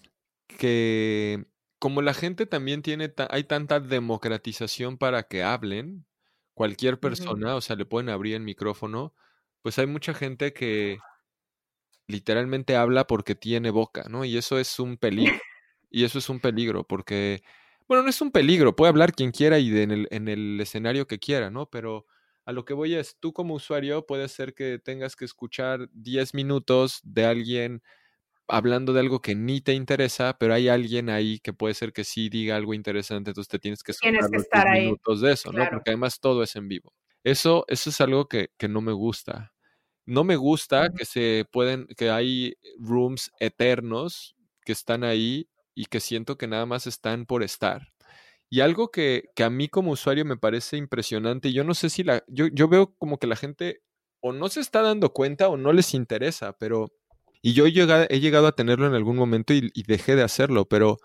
que, como la gente también tiene, hay tanta democratización para que hablen, cualquier persona, o sea, le pueden abrir el micrófono, pues hay mucha gente que literalmente habla porque tiene boca, ¿no? Y eso es un peligro. [laughs] Y eso es un peligro, porque, bueno, no es un peligro, puede hablar quien quiera y en, el, en el escenario que quiera, ¿no? Pero a lo que voy es, tú como usuario puede ser que tengas que escuchar 10 minutos de alguien hablando de algo que ni te interesa, pero hay alguien ahí que puede ser que sí diga algo interesante, entonces te tienes que escuchar tienes que estar ahí. minutos de eso, ¿no? Porque además todo es en vivo. Eso, eso es algo que, que no me gusta. No me gusta que se pueden, que hay rooms eternos que están ahí y que siento que nada más están por estar. Y algo que, que, a mí como usuario me parece impresionante, yo no sé si la, yo, yo veo como que la gente o no se está dando cuenta o no les interesa, pero, y yo he llegado, he llegado a tenerlo en algún momento y, dejé de hacerlo, pero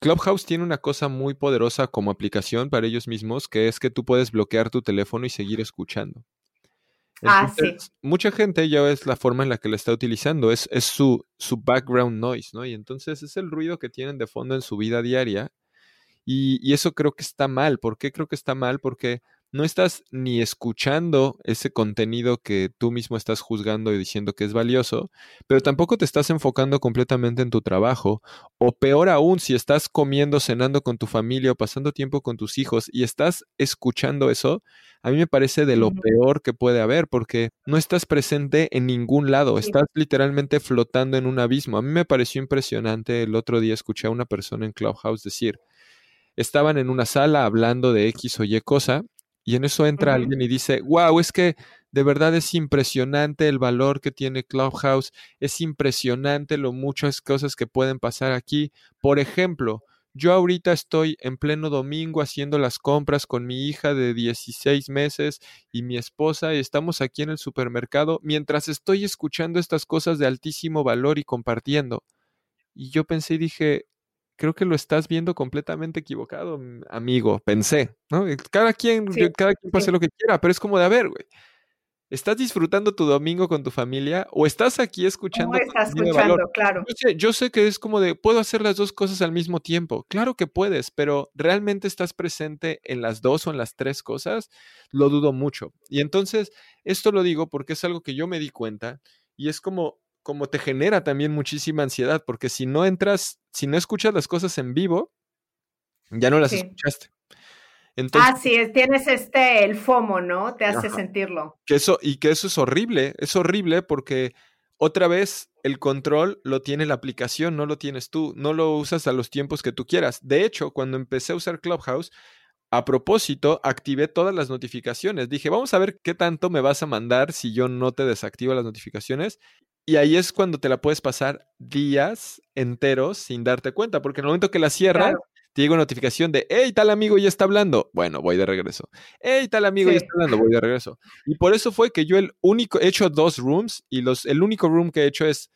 Clubhouse tiene una cosa muy poderosa como aplicación para ellos mismos, que es que tú puedes bloquear tu teléfono y seguir escuchando. Ah, sí. Mucha gente ya es la forma en la que la está utilizando, es, es su, su background noise, ¿no? Y entonces es el ruido que tienen de fondo en su vida diaria y, eso creo que está mal. ¿Por qué creo que está mal? Porque no estás ni escuchando ese contenido que tú mismo estás juzgando y diciendo que es valioso, pero tampoco te estás enfocando completamente en tu trabajo, o peor aún, si estás comiendo, cenando con tu familia o pasando tiempo con tus hijos y estás escuchando eso, a mí me parece de lo peor que puede haber, porque no estás presente en ningún lado, estás literalmente flotando en un abismo. A mí me pareció impresionante el otro día escuché a una persona en Clubhouse decir, estaban en una sala hablando de X o Y cosa, y en eso entra alguien y dice, wow, es que de verdad es impresionante el valor que tiene Clubhouse, es impresionante lo muchas cosas que pueden pasar aquí. Por ejemplo, yo ahorita estoy en pleno domingo haciendo las compras con mi hija de 16 meses y mi esposa y estamos aquí en el supermercado mientras estoy escuchando estas cosas de altísimo valor y compartiendo. Y yo pensé y dije, creo que lo estás viendo completamente equivocado, mm, amigo, pensé, ¿no? Cada quien, cada quien puede hacer lo que quiera, pero es como de, a ver, güey, ¿estás disfrutando tu domingo con tu familia o estás aquí escuchando? No estás escuchando, claro. Yo sé, yo sé que es como de, puedo hacer las dos cosas al mismo tiempo. Claro que puedes, pero ¿realmente estás presente en las dos o en las tres cosas? Lo dudo mucho. Y entonces, esto lo digo porque es algo que yo me di cuenta y es como como te genera también muchísima ansiedad, porque si no entras, si no escuchas las cosas en vivo, ya no las escuchaste. Entonces, ah, sí, tienes este, el FOMO, ¿no? Te hace sentirlo. Que eso, y que eso es horrible, es horrible porque otra vez el control lo tiene la aplicación, no lo tienes tú, no lo usas a los tiempos que tú quieras. De hecho, cuando empecé a usar Clubhouse, a propósito, activé todas las notificaciones. Dije, vamos a ver qué tanto me vas a mandar si yo no te desactivo las notificaciones. Y ahí es cuando te la puedes pasar días enteros sin darte cuenta, porque en el momento que la cierras, te llega una notificación de, hey, tal amigo ya está hablando. Bueno, voy de regreso. Hey, tal amigo ya está hablando, voy de regreso. Y por eso fue que yo el único, he hecho dos rooms y los, el único room que he hecho es,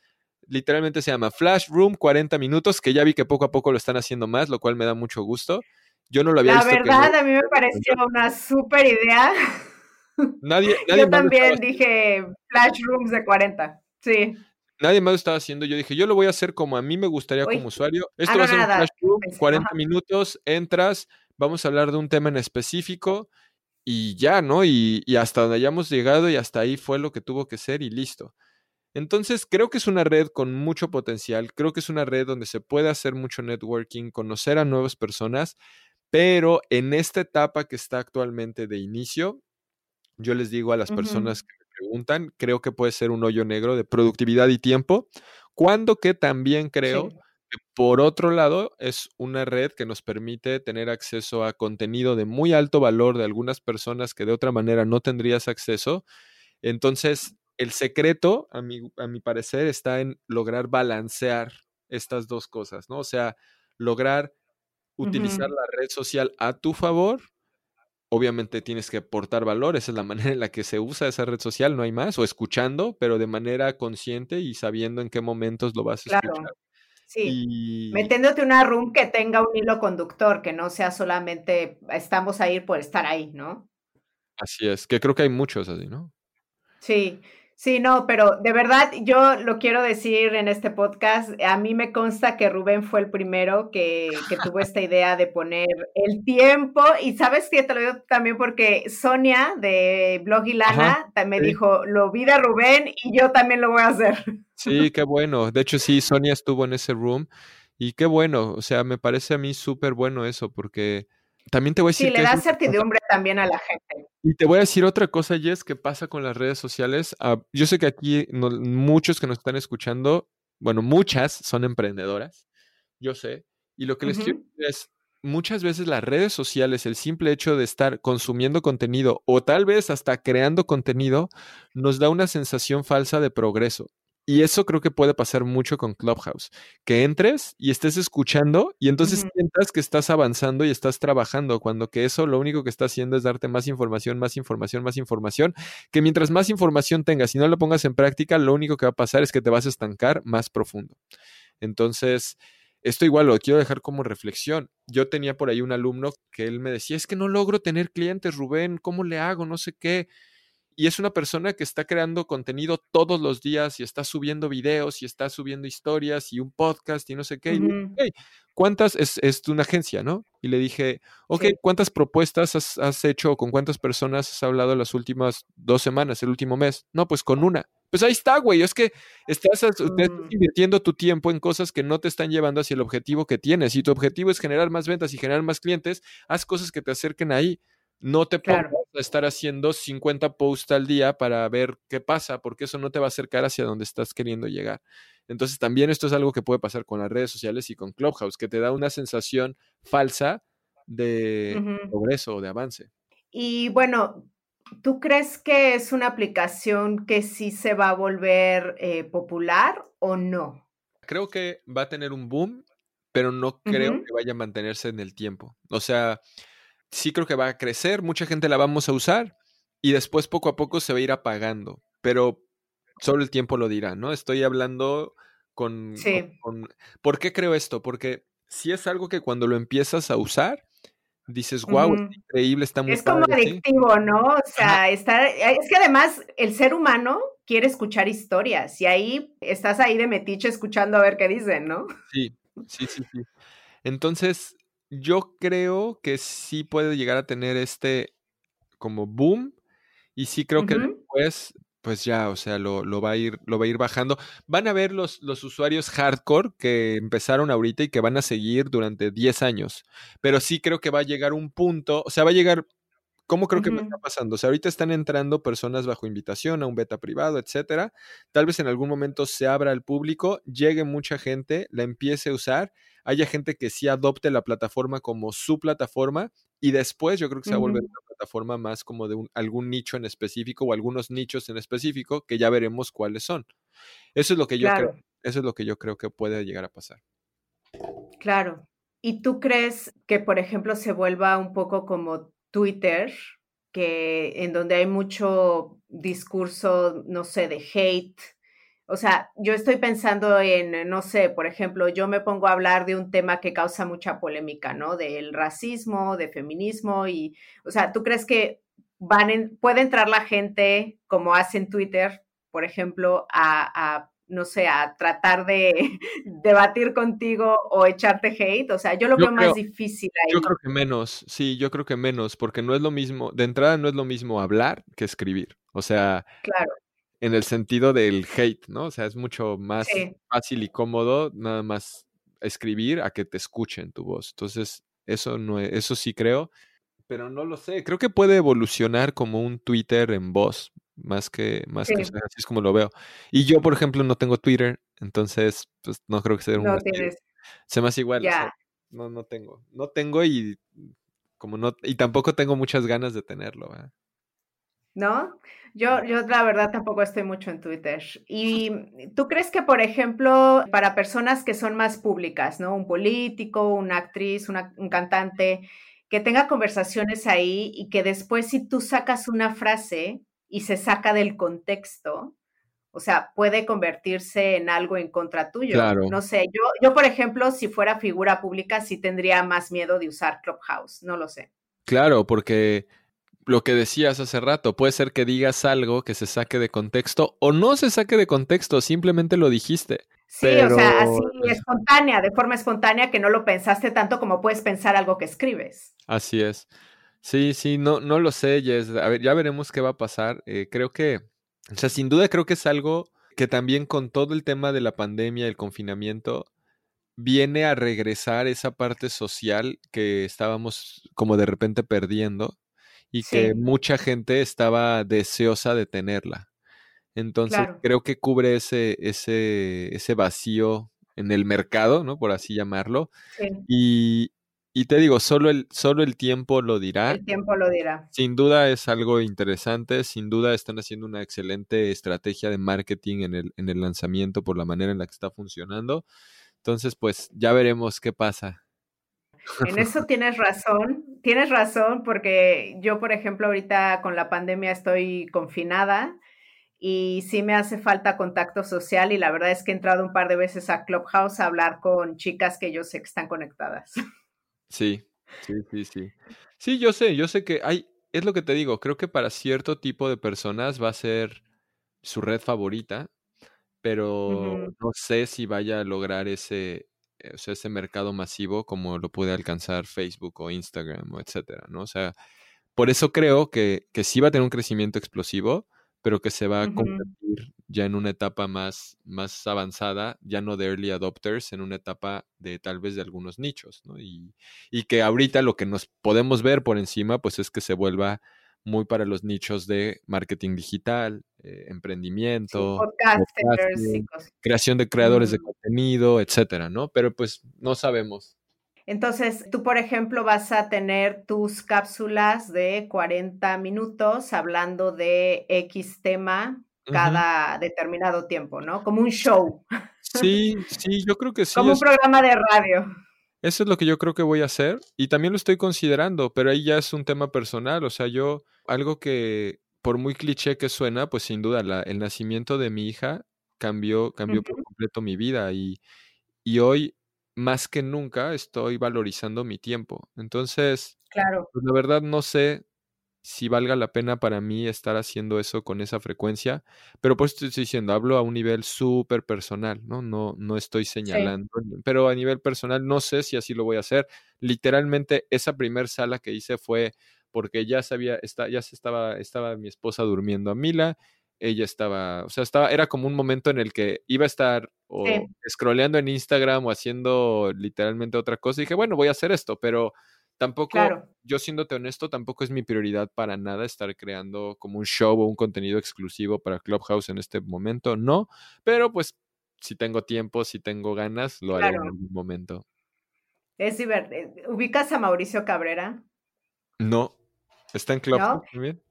literalmente se llama Flash Room 40 minutos, que ya vi que poco a poco lo están haciendo más, lo cual me da mucho gusto. Yo no lo había la visto. La verdad, a mí me pareció una súper idea. Nadie, nadie Yo también dije Flash Rooms de 40. Sí. Nadie más lo estaba haciendo. Yo dije, yo lo voy a hacer como a mí me gustaría como usuario. Esto va a ser un flash room, 40 minutos, entras, vamos a hablar de un tema en específico y ya, ¿no? Y, y, hasta donde hayamos llegado y hasta ahí fue lo que tuvo que ser y listo. Entonces, creo que es una red con mucho potencial, creo que es una red donde se puede hacer mucho networking, conocer a nuevas personas, pero en esta etapa que está actualmente de inicio, yo les digo a las personas que preguntan, creo que puede ser un hoyo negro de productividad y tiempo, cuando que también creo por otro lado, es una red que nos permite tener acceso a contenido de muy alto valor de algunas personas que de otra manera no tendrías acceso. Entonces, el secreto, a mi, a mi parecer, está en lograr balancear estas dos cosas, ¿no? O sea, lograr utilizar la red social a tu favor. Obviamente tienes que aportar valor, esa es la [laughs] manera en la que se usa esa red social, no hay más, o escuchando, pero de manera consciente y sabiendo en qué momentos lo vas a escuchar. Sí, metiéndote una room que tenga un hilo conductor, que no sea solamente estamos ahí por estar ahí, ¿no? Así es, que creo que hay muchos así, ¿no? Sí, Sí, no, pero de verdad yo lo quiero decir en este podcast. A mí me consta que Rubén fue el primero que, tuvo esta idea de poner el tiempo. Y sabes que te lo digo también porque Sonia de Blog y Lana me dijo, lo vi de Rubén y yo también lo voy a hacer. [laughs] Sí, qué bueno. De hecho, sí, Sonia estuvo en ese room y qué bueno. O sea, me parece a mí súper bueno eso porque también te voy a decir. Sí, le da certidumbre también a la gente. Y te voy a decir otra cosa, Jess, que pasa con las redes sociales. Ah, yo sé que aquí muchos que nos están escuchando, bueno, muchas son emprendedoras, yo sé. Y lo que les quiero decir es, muchas veces las redes sociales, el simple hecho de estar consumiendo contenido o tal vez hasta creando contenido, nos da una sensación falsa de progreso. Y eso creo que puede pasar mucho con Clubhouse, que entres y estés escuchando y entonces sientas que estás avanzando y estás trabajando, cuando que eso lo único que está haciendo es darte más información, más información, más información, que mientras más información tengas y no lo pongas en práctica, lo único que va a pasar es que te vas a estancar más profundo. Entonces, esto igual lo quiero dejar como reflexión. Yo tenía por ahí un alumno que él me decía, es que no logro tener clientes, Rubén, ¿cómo le hago? No sé qué y es una persona que está creando contenido todos los días y está subiendo videos y está subiendo historias y un podcast y no sé qué. ¿Cuántas? Es, es, una agencia, ¿no? Y le dije, ok, ¿cuántas propuestas has, has, hecho o con cuántas personas has hablado las últimas dos semanas, el último mes? No, pues con una. Pues ahí está, güey. Es que estás, estás mm. invirtiendo tu tiempo en cosas que no te están llevando hacia el objetivo que tienes. Si tu objetivo es generar más ventas y generar más clientes, haz cosas que te acerquen ahí. No te pongas a estar haciendo 50 posts al día para ver qué pasa, porque eso no te va a acercar hacia donde estás queriendo llegar. Entonces también esto es algo que puede pasar con las redes sociales y con Clubhouse, que te da una sensación falsa de progreso o de avance. Y bueno, ¿tú crees que es una aplicación que sí se va a volver eh, popular o no? Creo que va a tener un boom, pero no creo que vaya a mantenerse en el tiempo. O sea, sí creo que va a crecer, mucha gente la vamos a usar y después poco a poco se va a ir apagando, pero solo el tiempo lo dirá, ¿no? Estoy hablando con, sí. ¿Por qué creo esto? Porque si es algo que cuando lo empiezas a usar, dices, wow, es increíble, está muy Es como adictivo, ¿no? O sea, está, es que además el ser humano quiere escuchar historias y ahí estás ahí de metiche escuchando a ver qué dicen, ¿no? Sí, sí, sí, sí. Entonces, yo creo que sí puede llegar a tener este como boom y sí creo que después pues ya, o sea, lo, lo, va a ir, lo va a ir bajando. Van a ver los, los usuarios hardcore que empezaron ahorita y que van a seguir durante 10 años. Pero sí creo que va a llegar un punto, o sea, va a llegar ¿Cómo creo que me está pasando? O sea, ahorita están entrando personas bajo invitación a un beta privado, etcétera. Tal vez en algún momento se abra al público, llegue mucha gente, la empiece a usar, haya gente que sí adopte la plataforma como su plataforma y después yo creo que se va a volver una plataforma más como de algún nicho en específico o algunos nichos en específico que ya veremos cuáles son. Eso es lo que yo creo. Eso es lo que yo creo que puede llegar a pasar. Claro. ¿Y tú crees que, por ejemplo, se vuelva un poco como Twitter, que en donde hay mucho discurso, no sé, de hate. O sea, yo estoy pensando en, no sé, por ejemplo, yo me pongo a hablar de un tema que causa mucha polémica, ¿no? Del racismo, de feminismo y, o sea, ¿tú crees que van puede entrar la gente como hace en Twitter, por ejemplo, a, a no sé, a tratar de [laughs] debatir contigo o echarte hate? O sea, yo lo veo más difícil ahí. Yo creo que menos, sí, yo creo que menos, porque no es lo mismo, de entrada no es lo mismo hablar que escribir. O sea, claro. En el sentido del hate, ¿no? O sea, es mucho más fácil y cómodo nada más escribir a que te escuchen tu voz. Entonces, eso no eso sí creo, pero no lo sé. Creo que puede evolucionar como un Twitter en voz, más que, más que así es como lo veo. Y yo, por ejemplo, no tengo Twitter, entonces, pues no creo que sea un... No tienes. se me hace igual. no, no tengo. No tengo y como no, y tampoco tengo muchas ganas de tenerlo. ¿No? Yo, yo la verdad tampoco estoy mucho en Twitter. [laughs] ¿Y tú crees que, por ejemplo, para personas que son más públicas, ¿no? Un político, una actriz, un cantante, que tenga conversaciones ahí y que después si tú sacas una frase y se saca del contexto, o sea, puede convertirse en algo en contra tuyo. Claro. No sé, yo, yo, por ejemplo, si fuera figura pública, sí tendría más miedo de usar Clubhouse, no lo sé. Claro, porque lo que decías hace rato, puede ser que digas algo que se saque de contexto o no se saque de contexto, simplemente lo dijiste. Sí, o sea, así espontánea, de forma espontánea que no lo pensaste tanto como puedes pensar algo que escribes. Así es. Sí, sí, no, no lo sé, Jess. A ver, ya veremos qué va a pasar. Eh, creo que, o sea, sin duda creo que es algo que también con todo el tema de la pandemia, el confinamiento, viene a regresar esa parte social que estábamos como de repente perdiendo y que mucha gente estaba deseosa de tenerla. Entonces creo que cubre ese, ese, ese vacío en el mercado, ¿no? Por así llamarlo. Y, y, te digo, solo el, solo el tiempo lo dirá. El tiempo lo dirá. Sin duda es algo interesante, sin duda están haciendo una excelente estrategia de marketing en el, en el lanzamiento por la manera en la que está funcionando. Entonces, pues ya veremos qué pasa. En eso tienes razón, tienes razón, porque yo, por ejemplo, ahorita con la pandemia estoy confinada y sí me hace falta contacto social y la verdad es que he entrado un par de veces a Clubhouse a hablar con chicas que yo sé que están conectadas. Sí, sí, sí, sí. Sí, yo sé, yo sé que hay, es lo que te digo, creo que para cierto tipo de personas va a ser su red favorita, pero no sé si vaya a lograr ese, o sea, ese mercado masivo como lo puede alcanzar Facebook o Instagram o etcétera, ¿no? O sea, por eso creo que, que sí va a tener un crecimiento explosivo, pero que se va a convertir ya en una etapa más, más avanzada, ya no de early adopters, en una etapa de tal vez de algunos nichos, ¿no? Y, y que ahorita lo que nos podemos ver por encima, pues es que se vuelva muy para los nichos de marketing digital, eh, emprendimiento, creación de creadores de contenido, etcétera, ¿no? Pero pues no sabemos. Entonces, tú, por ejemplo, vas a tener tus cápsulas de 40 minutos hablando de X tema cada determinado tiempo, ¿no? Como un show. Sí, sí, yo creo que sí. Como un programa de radio. Eso es lo que yo creo que voy a hacer y también lo estoy considerando, pero ahí ya es un tema personal, o sea, yo, algo que por muy cliché que suena, pues sin duda la, el nacimiento de mi hija cambió, cambió por completo mi vida y, y hoy más que nunca estoy valorizando mi tiempo. Entonces, claro. Pues la verdad no sé si valga la pena para mí estar haciendo eso con esa frecuencia, pero pues estoy diciendo, hablo a un nivel súper personal, ¿no? No, no estoy señalando, pero a nivel personal no sé si así lo voy a hacer. Literalmente esa primer sala que hice fue porque ya sabía, está, ya se estaba, estaba mi esposa durmiendo a Mila ella estaba, o sea, estaba, era como un momento en el que iba a estar o scrolleando en Instagram o haciendo literalmente otra cosa. Y dije, bueno, voy a hacer esto, pero tampoco, yo siéndote honesto, tampoco es mi prioridad para nada estar creando como un show o un contenido exclusivo para Clubhouse en este momento, no, pero pues si tengo tiempo, si tengo ganas, lo haré en algún momento. Es divertido. ¿Ubicas a Mauricio Cabrera? No. ¿Está en Clubhouse también?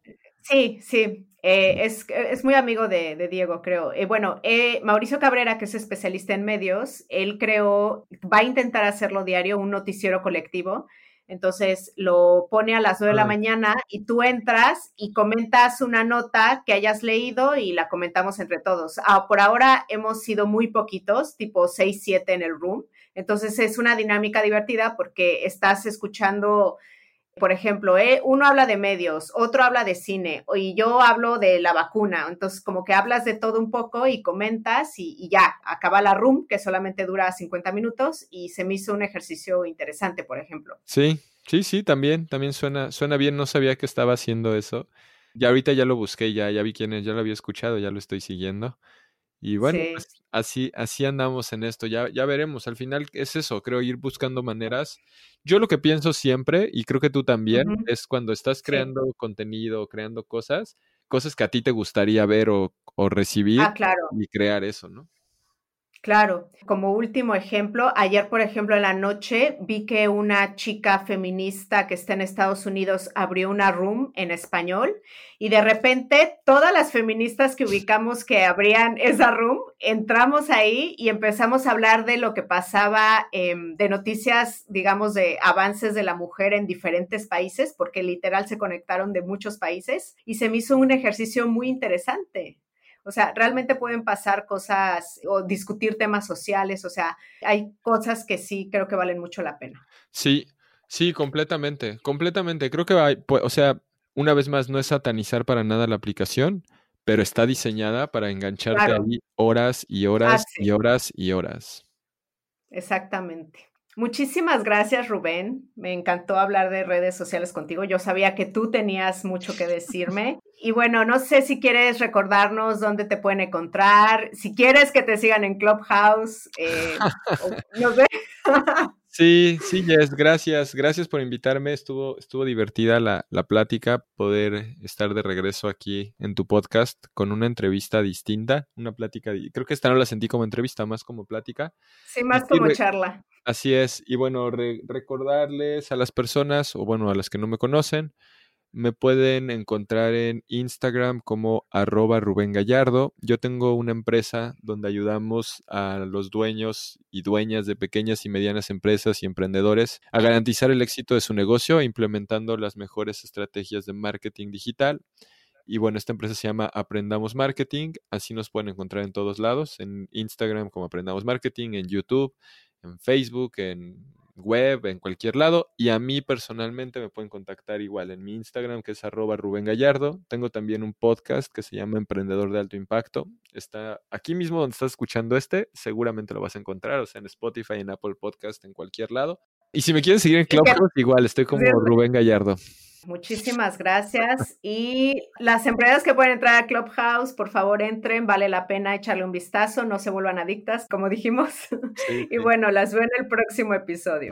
Sí, sí. Eh, es, es, muy amigo de, Diego, creo. Eh, bueno, eh, Mauricio Cabrera, que es especialista en medios, él creó, va a intentar hacerlo diario, un noticiero colectivo. Entonces lo pone a las 9 de la mañana y tú entras y comentas una nota que hayas leído y la comentamos entre todos. Ah, por ahora hemos sido muy poquitos, tipo 6, 7 en el room. Entonces es una dinámica divertida porque estás escuchando por ejemplo, ¿eh? uno habla de medios, otro habla de cine y yo hablo de la vacuna. Entonces, como que hablas de todo un poco y comentas y, ya, acaba la room, que solamente dura 50 minutos y se me hizo un ejercicio interesante, por ejemplo. Sí, sí, sí, también, también suena, suena bien. No sabía que estaba haciendo eso. Ya ahorita ya lo busqué, ya, ya vi quién es, ya lo había escuchado, ya lo estoy siguiendo. Y bueno, pues así, así andamos en esto, ya, ya veremos. Al final es eso, creo, ir buscando maneras. Yo lo que pienso siempre, y creo que tú también, es cuando estás creando contenido, creando cosas, cosas que a ti te gustaría ver o, o recibir ah, claro. y crear eso, ¿no? Claro, como último ejemplo, ayer, por ejemplo, en la noche vi que una chica feminista que está en Estados Unidos abrió una room en español y de repente todas las feministas que ubicamos que abrían esa room, entramos ahí y empezamos a hablar de lo que pasaba, em, de noticias, digamos, de avances de la mujer en diferentes países, porque literal se conectaron de muchos países y se me hizo un ejercicio muy interesante. O sea, realmente pueden pasar cosas o discutir temas sociales, o sea, hay cosas que sí creo que valen mucho la pena. Sí, sí, completamente, completamente. Creo que, hay, o sea, una vez más, no es satanizar para nada la aplicación, pero está diseñada para engancharte ahí horas y horas ah, y horas y horas. Exactamente. Muchísimas gracias, Rubén. Me encantó hablar de redes sociales contigo. Yo sabía que tú tenías mucho que decirme. [laughs] Y bueno, no sé si quieres recordarnos dónde te pueden encontrar, si quieres que te sigan en Clubhouse, eh, [laughs] no sé. [laughs] Sí, sí, Jess, gracias. Gracias por invitarme. Estuvo, estuvo divertida la, la, plática, poder estar de regreso aquí en tu podcast con una entrevista distinta, una plática. Creo que esta no la sentí como entrevista, más como plática. Sí, más como charla. Así es. Y bueno, recordarles a las personas, o bueno, a las que no me conocen, me pueden encontrar en Instagram como arroba Rubén Gallardo. Yo tengo una empresa donde ayudamos a los dueños y dueñas de pequeñas y medianas empresas y emprendedores a garantizar el éxito de su negocio implementando las mejores estrategias de marketing digital. Y bueno, esta empresa se llama Aprendamos Marketing. Así nos pueden encontrar en todos lados, en Instagram como Aprendamos Marketing, en YouTube, en Facebook, en web, en cualquier lado. Y a mí personalmente me pueden contactar igual en mi Instagram, que es arroba Rubén Gallardo. Tengo también un podcast que se llama Emprendedor de Alto Impacto. Está aquí mismo donde estás escuchando este, seguramente lo vas a encontrar, o sea, en Spotify, en Apple Podcast, en cualquier lado. Y si me quieren seguir en Clubhouse, igual, estoy como Rubén Gallardo. Muchísimas gracias. [laughs] Y las empresas que pueden entrar a Clubhouse, por favor entren, vale la pena echarle un vistazo, no se vuelvan adictas, como dijimos. [laughs] y bueno, las veo en el próximo episodio.